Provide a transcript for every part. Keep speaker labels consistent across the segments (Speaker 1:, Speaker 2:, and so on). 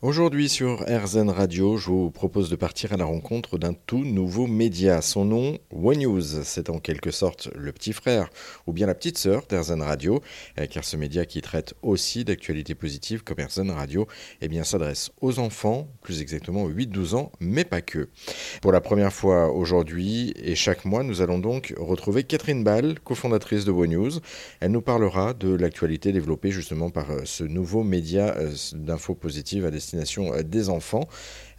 Speaker 1: Aujourd'hui sur RZN Radio, je vous propose de partir à la rencontre d'un tout nouveau média. Son nom, One News. C'est en quelque sorte le petit frère ou bien la petite sœur d'RZN Radio, eh, car ce média qui traite aussi d'actualités positives comme RZN Radio, eh bien s'adresse aux enfants, plus exactement 8-12 ans, mais pas que. Pour la première fois aujourd'hui et chaque mois, nous allons donc retrouver Catherine Ball, cofondatrice de One News. Elle nous parlera de l'actualité développée justement par euh, ce nouveau média euh, d'infos positives à destination euh, des enfants.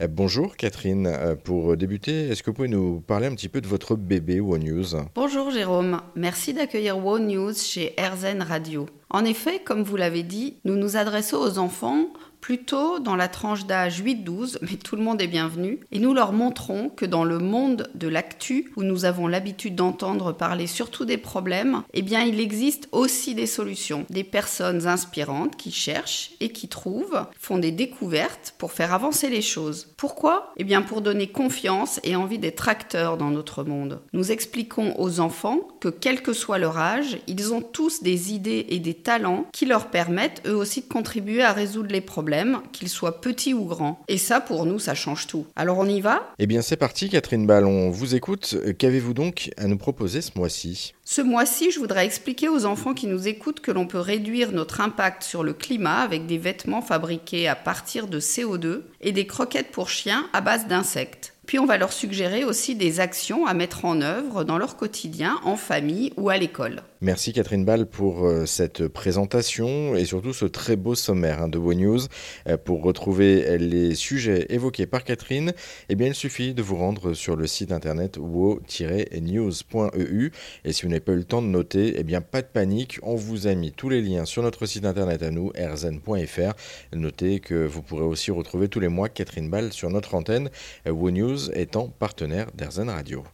Speaker 1: Euh, bonjour Catherine, euh, pour débuter, est-ce que vous pouvez nous parler un petit peu de votre bébé One News?
Speaker 2: Bonjour Jérôme, merci d'accueillir One News chez RZN Radio. En effet, comme vous l'avez dit, nous nous adressons aux enfants plutôt dans la tranche d'âge 8-12, mais tout le monde est bienvenu, et nous leur montrons que dans le monde de l'actu, où nous avons l'habitude d'entendre parler surtout des problèmes, eh bien il existe aussi des solutions, des personnes inspirantes qui cherchent et qui trouvent, font des découvertes pour faire avancer les choses. Pourquoi? Eh bien pour donner confiance et envie d'être acteurs dans notre monde. Nous expliquons aux enfants que quel que soit leur âge, ils ont tous des idées et des talents qui leur permettent eux aussi de contribuer à résoudre les problèmes qu'il soit petit ou grand. Et ça, pour nous, ça change tout. Alors on y va?
Speaker 1: Eh bien c'est parti Catherine Ballon, vous écoute. Qu'avez-vous donc à nous proposer ce mois-ci?
Speaker 2: Ce mois-ci, je voudrais expliquer aux enfants qui nous écoutent que l'on peut réduire notre impact sur le climat avec des vêtements fabriqués à partir de CO2 et des croquettes pour chiens à base d'insectes. Puis on va leur suggérer aussi des actions à mettre en œuvre dans leur quotidien, en famille ou à l'école.
Speaker 1: Merci Catherine Ball pour euh, cette présentation et surtout ce très beau sommaire hein, de Wo News. Euh, pour retrouver les sujets évoqués par Catherine, eh bien, il suffit de vous rendre sur le site internet wo-news.eu. Et si vous n'avez pas eu le temps de noter, eh bien, pas de panique, on vous a mis tous les liens sur notre site internet à nous, rzn.fr. Notez que vous pourrez aussi retrouver tous les mois Catherine Ball sur notre antenne, Wo Étant partenaire d'RZN Radio.